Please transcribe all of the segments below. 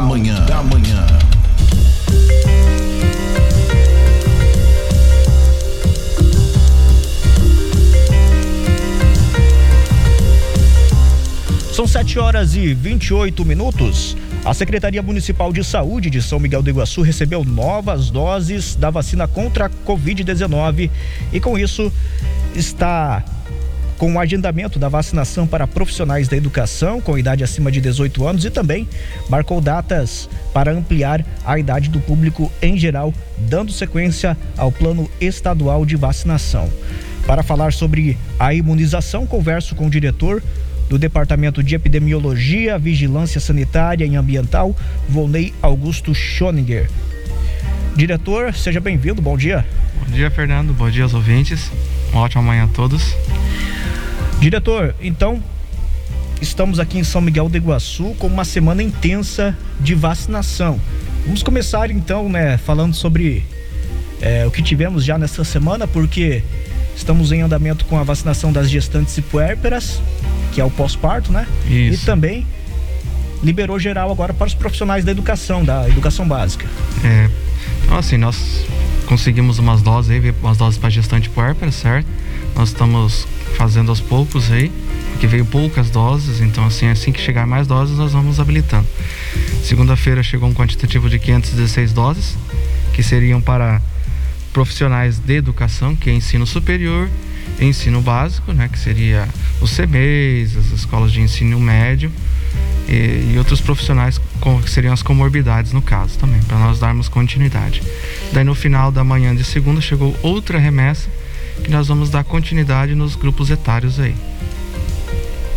Manhã. Da Manhã. São 7 horas e 28 minutos. A Secretaria Municipal de Saúde de São Miguel do Iguaçu recebeu novas doses da vacina contra a Covid-19 e, com isso, está com o agendamento da vacinação para profissionais da educação com idade acima de 18 anos e também marcou datas para ampliar a idade do público em geral, dando sequência ao plano estadual de vacinação. Para falar sobre a imunização, converso com o diretor do Departamento de Epidemiologia, Vigilância Sanitária e Ambiental, Volney Augusto Schoninger. Diretor, seja bem-vindo, bom dia. Bom dia, Fernando, bom dia aos ouvintes, uma ótima manhã a todos. Diretor, então, estamos aqui em São Miguel do Iguaçu com uma semana intensa de vacinação. Vamos começar então, né, falando sobre é, o que tivemos já nessa semana, porque estamos em andamento com a vacinação das gestantes e puérperas, que é o pós-parto, né? Isso. E também liberou geral agora para os profissionais da educação, da educação básica. É, então assim, nós conseguimos umas doses aí, umas doses para gestante puérpera, certo? Nós estamos fazendo aos poucos aí, porque veio poucas doses, então assim, assim que chegar mais doses, nós vamos habilitando. Segunda-feira chegou um quantitativo de 516 doses, que seriam para profissionais de educação, que é ensino superior ensino básico, né, que seria os CBs, as escolas de ensino médio e, e outros profissionais com, que seriam as comorbidades no caso também, para nós darmos continuidade. Daí no final da manhã de segunda chegou outra remessa que nós vamos dar continuidade nos grupos etários aí.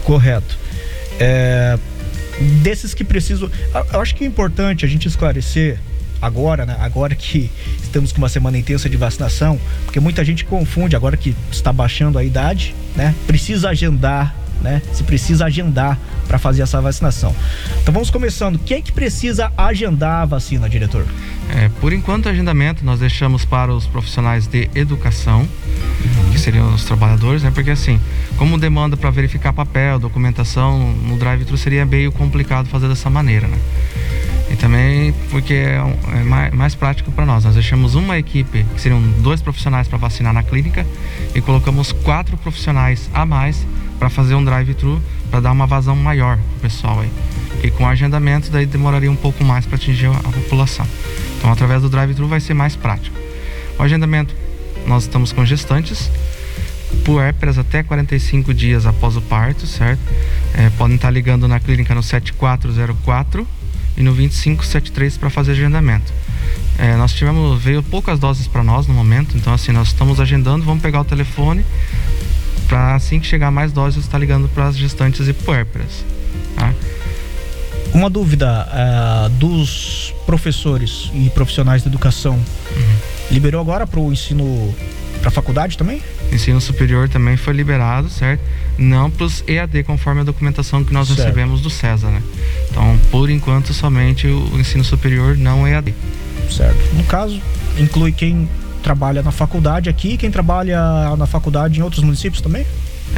Correto. É, desses que precisam. Eu acho que é importante a gente esclarecer agora, né? Agora que estamos com uma semana intensa de vacinação, porque muita gente confunde agora que está baixando a idade, né? Precisa agendar, né? Se precisa agendar para fazer essa vacinação. Então vamos começando. Quem é que precisa agendar a vacina, diretor? É, por enquanto, o agendamento nós deixamos para os profissionais de educação, que seriam os trabalhadores, né? Porque assim, como demanda para verificar papel, documentação no drive-thru seria meio complicado fazer dessa maneira, né? E também porque é, é mais, mais, prático para nós. Nós deixamos uma equipe, que seriam dois profissionais para vacinar na clínica, e colocamos quatro profissionais a mais para fazer um drive-thru, para dar uma vazão maior pro pessoal aí. E com agendamento, daí demoraria um pouco mais para atingir a, a população. Então, através do drive-thru vai ser mais prático. O agendamento, nós estamos com gestantes, puérperas até 45 dias após o parto, certo? É, podem estar ligando na clínica no 7404 e no 2573 para fazer agendamento. É, nós tivemos, veio poucas doses para nós no momento, então assim, nós estamos agendando, vamos pegar o telefone para assim que chegar mais doses, estar ligando para as gestantes e puérperas. Tá? Uma dúvida uh, dos professores e profissionais da educação, uhum. liberou agora para o ensino para a faculdade também? Ensino superior também foi liberado, certo? Não para os EAD, conforme a documentação que nós certo. recebemos do César, né? Então, por enquanto, somente o ensino superior não EAD. Certo. No caso, inclui quem trabalha na faculdade aqui e quem trabalha na faculdade em outros municípios também?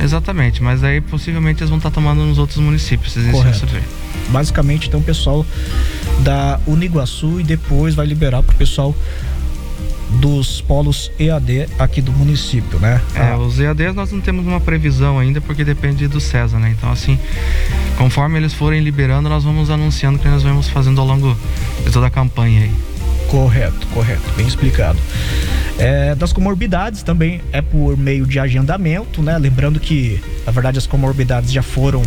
Exatamente, mas aí possivelmente eles vão estar tomando nos outros municípios. Correto. Basicamente, então, o pessoal da Uniguaçu e depois vai liberar para o pessoal dos polos EAD aqui do município, né? É, ah. os EADs nós não temos uma previsão ainda porque depende do César, né? Então assim, conforme eles forem liberando, nós vamos anunciando que nós vamos fazendo ao longo de toda a campanha aí. Correto, correto, bem explicado. É, das comorbidades também é por meio de agendamento, né? Lembrando que, na verdade, as comorbidades já foram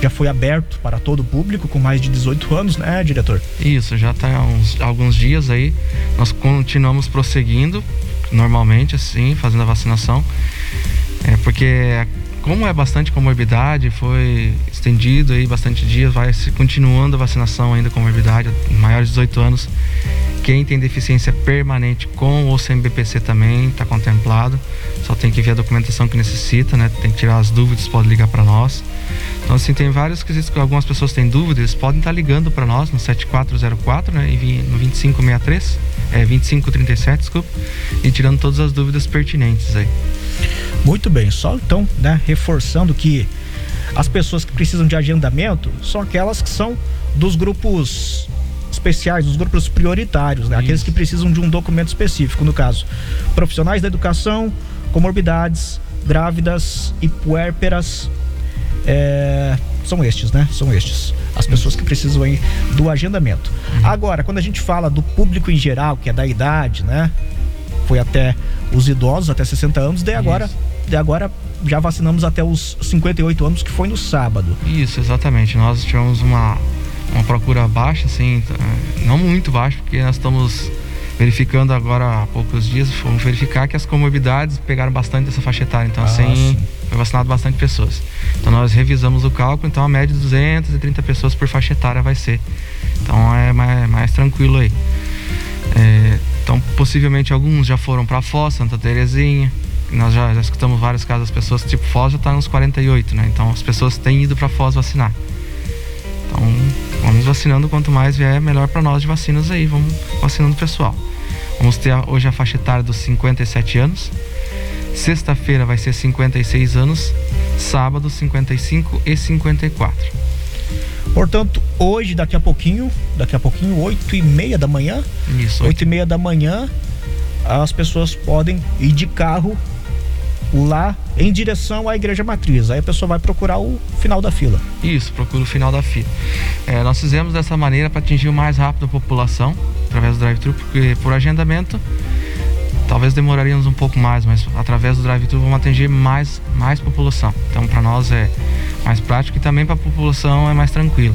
já foi aberto para todo o público com mais de 18 anos, né, diretor? Isso, já está há uns, alguns dias aí. Nós continuamos prosseguindo normalmente, assim, fazendo a vacinação. É porque como é bastante comorbidade, foi estendido aí bastante dias, vai se continuando a vacinação ainda com comorbidade, maiores de 18 anos. Quem tem deficiência permanente com ou sem BPC também está contemplado. Só tem que ver a documentação que necessita, né? Tem que tirar as dúvidas, pode ligar para nós. Então, assim, tem vários quesitos que algumas pessoas têm dúvidas, podem estar ligando para nós no 7404, né? E no 2563, é 2537, desculpa, e tirando todas as dúvidas pertinentes aí. Muito bem, só então, né, reforçando que as pessoas que precisam de agendamento são aquelas que são dos grupos especiais, os grupos prioritários, né? aqueles que precisam de um documento específico, no caso, profissionais da educação, comorbidades, grávidas e puérperas. É, são estes, né? São estes. As pessoas que precisam aí do agendamento. Uhum. Agora, quando a gente fala do público em geral, que é da idade, né? Foi até os idosos, até 60 anos, daí agora, daí agora já vacinamos até os 58 anos, que foi no sábado. Isso, exatamente. Nós tivemos uma, uma procura baixa, assim, não muito baixa, porque nós estamos verificando agora há poucos dias, fomos verificar que as comorbidades pegaram bastante dessa faixa etária. Então, ah, assim, sim. foi vacinado bastante pessoas. Então, nós revisamos o cálculo, então a média de 230 pessoas por faixa etária vai ser. Então, é mais, mais tranquilo aí. É, então, possivelmente alguns já foram para Foz, Santa Terezinha. Nós já, já, escutamos vários casos das pessoas, tipo, Foz já está nos 48, né? Então, as pessoas têm ido para Foz vacinar. Então, vacinando quanto mais vier, melhor para nós de vacinas aí. Vamos vacinando o pessoal. Vamos ter hoje a faixa etária dos 57 anos. Sexta-feira vai ser 56 anos. Sábado, 55 e 54. Portanto, hoje, daqui a pouquinho, daqui a pouquinho, 8 e meia da manhã. Isso. 8 e meia da manhã, as pessoas podem ir de carro lá em direção à igreja matriz. Aí a pessoa vai procurar o final da fila. Isso, procura o final da fila. É, nós fizemos dessa maneira para atingir o mais rápido a população, através do drive-thru, porque por agendamento talvez demoraríamos um pouco mais, mas através do drive-thru vamos atingir mais, mais população. Então para nós é mais prático e também para a população é mais tranquilo.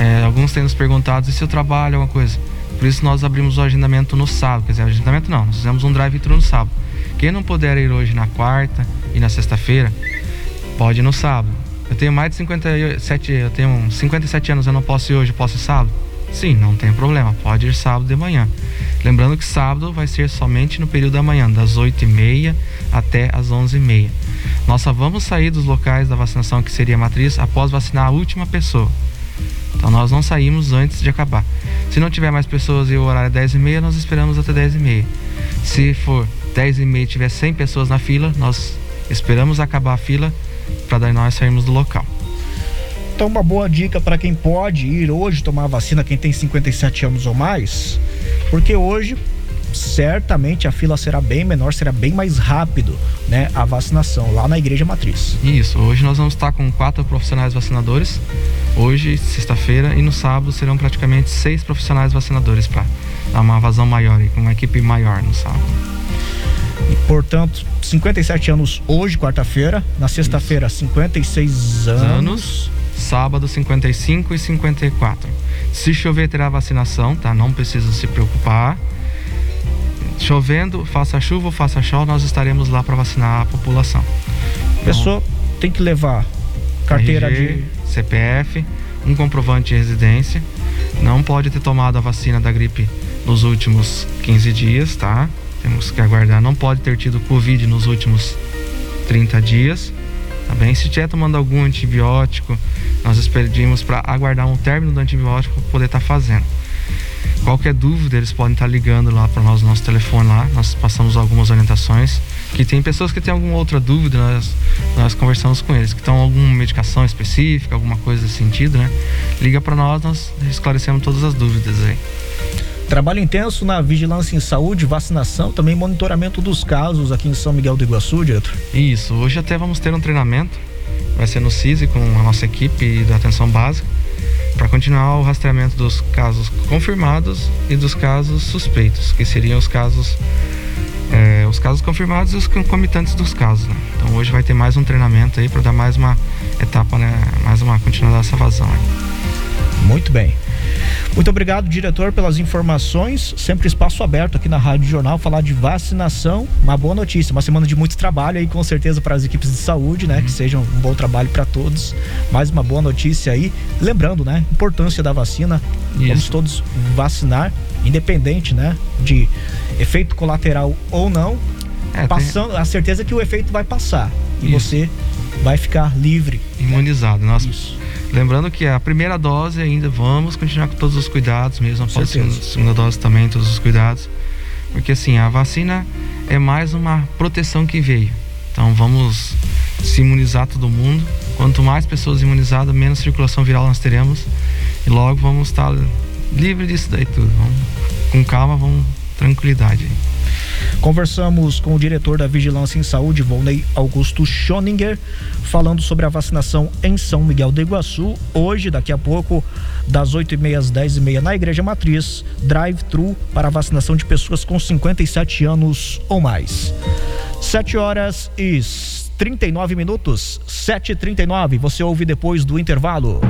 É, alguns têm nos perguntado se eu trabalho alguma coisa. Por isso nós abrimos o agendamento no sábado, quer dizer, agendamento não, nós fizemos um drive-thru no sábado. Quem não puder ir hoje na quarta e na sexta-feira, pode ir no sábado. Eu tenho mais de 57, eu tenho 57 anos, eu não posso ir hoje, posso ir sábado? Sim, não tem problema, pode ir sábado de manhã. Lembrando que sábado vai ser somente no período da manhã, das 8h30 até as 11h30. Nós só vamos sair dos locais da vacinação, que seria a matriz, após vacinar a última pessoa. Então nós não saímos antes de acabar. Se não tiver mais pessoas e o horário é 10h30, nós esperamos até 10h30. Se for 10 e meia tiver 100 pessoas na fila, nós esperamos acabar a fila para daí nós sairmos do local. Então, uma boa dica para quem pode ir hoje tomar a vacina, quem tem 57 anos ou mais, porque hoje certamente a fila será bem menor, será bem mais rápido, né, a vacinação lá na igreja matriz. Isso, hoje nós vamos estar com quatro profissionais vacinadores, hoje, sexta-feira, e no sábado serão praticamente seis profissionais vacinadores para dar uma vazão maior e com uma equipe maior no sábado. Portanto, 57 anos hoje, quarta-feira. Na sexta-feira, 56 anos. anos. Sábado, 55 e 54. Se chover, terá vacinação, tá? Não precisa se preocupar. Chovendo, faça chuva ou faça sol, nós estaremos lá para vacinar a população. A pessoa então, tem que levar carteira RG, de CPF, um comprovante de residência. Não pode ter tomado a vacina da gripe nos últimos 15 dias, tá? Temos que aguardar. Não pode ter tido Covid nos últimos 30 dias. Tá bem? Se estiver tomando algum antibiótico, nós pedimos para aguardar um término do antibiótico para poder estar tá fazendo. Qualquer dúvida, eles podem estar tá ligando lá para nós no nosso telefone lá. Nós passamos algumas orientações. Que tem pessoas que têm alguma outra dúvida, nós, nós conversamos com eles, que estão alguma medicação específica, alguma coisa desse sentido, né? Liga para nós, nós esclarecemos todas as dúvidas aí. Trabalho intenso na vigilância em saúde, vacinação, também monitoramento dos casos aqui em São Miguel do Iguaçu, diretor. Isso, hoje até vamos ter um treinamento, vai ser no CISI com a nossa equipe da atenção básica, para continuar o rastreamento dos casos confirmados e dos casos suspeitos, que seriam os casos é, os casos confirmados e os concomitantes dos casos. Né? Então hoje vai ter mais um treinamento aí para dar mais uma etapa, né? mais uma continuação dessa vazão. Muito bem. Muito obrigado, diretor, pelas informações. Sempre espaço aberto aqui na Rádio Jornal, falar de vacinação. Uma boa notícia, uma semana de muito trabalho aí, com certeza, para as equipes de saúde, né? Que seja um bom trabalho para todos. Mais uma boa notícia aí. Lembrando, né? Importância da vacina. Isso. Vamos todos vacinar, independente, né? De efeito colateral ou não. É, passando tem... a certeza que o efeito vai passar. E Isso. você vai ficar livre. Imunizado. Né? Nós Isso Lembrando que a primeira dose ainda vamos continuar com todos os cuidados, mesmo após a segunda dose também, todos os cuidados. Porque assim, a vacina é mais uma proteção que veio. Então vamos se imunizar todo mundo. Quanto mais pessoas imunizadas, menos circulação viral nós teremos. E logo vamos estar livre disso daí tudo. Vamos, com calma, vamos tranquilidade. Conversamos com o diretor da Vigilância em Saúde, Volney Augusto Schoninger, falando sobre a vacinação em São Miguel do Iguaçu. Hoje, daqui a pouco, das 8h30 às 10h30 na Igreja Matriz, drive-thru para vacinação de pessoas com 57 anos ou mais. 7 horas e 39 minutos, 7h39. Você ouve depois do intervalo.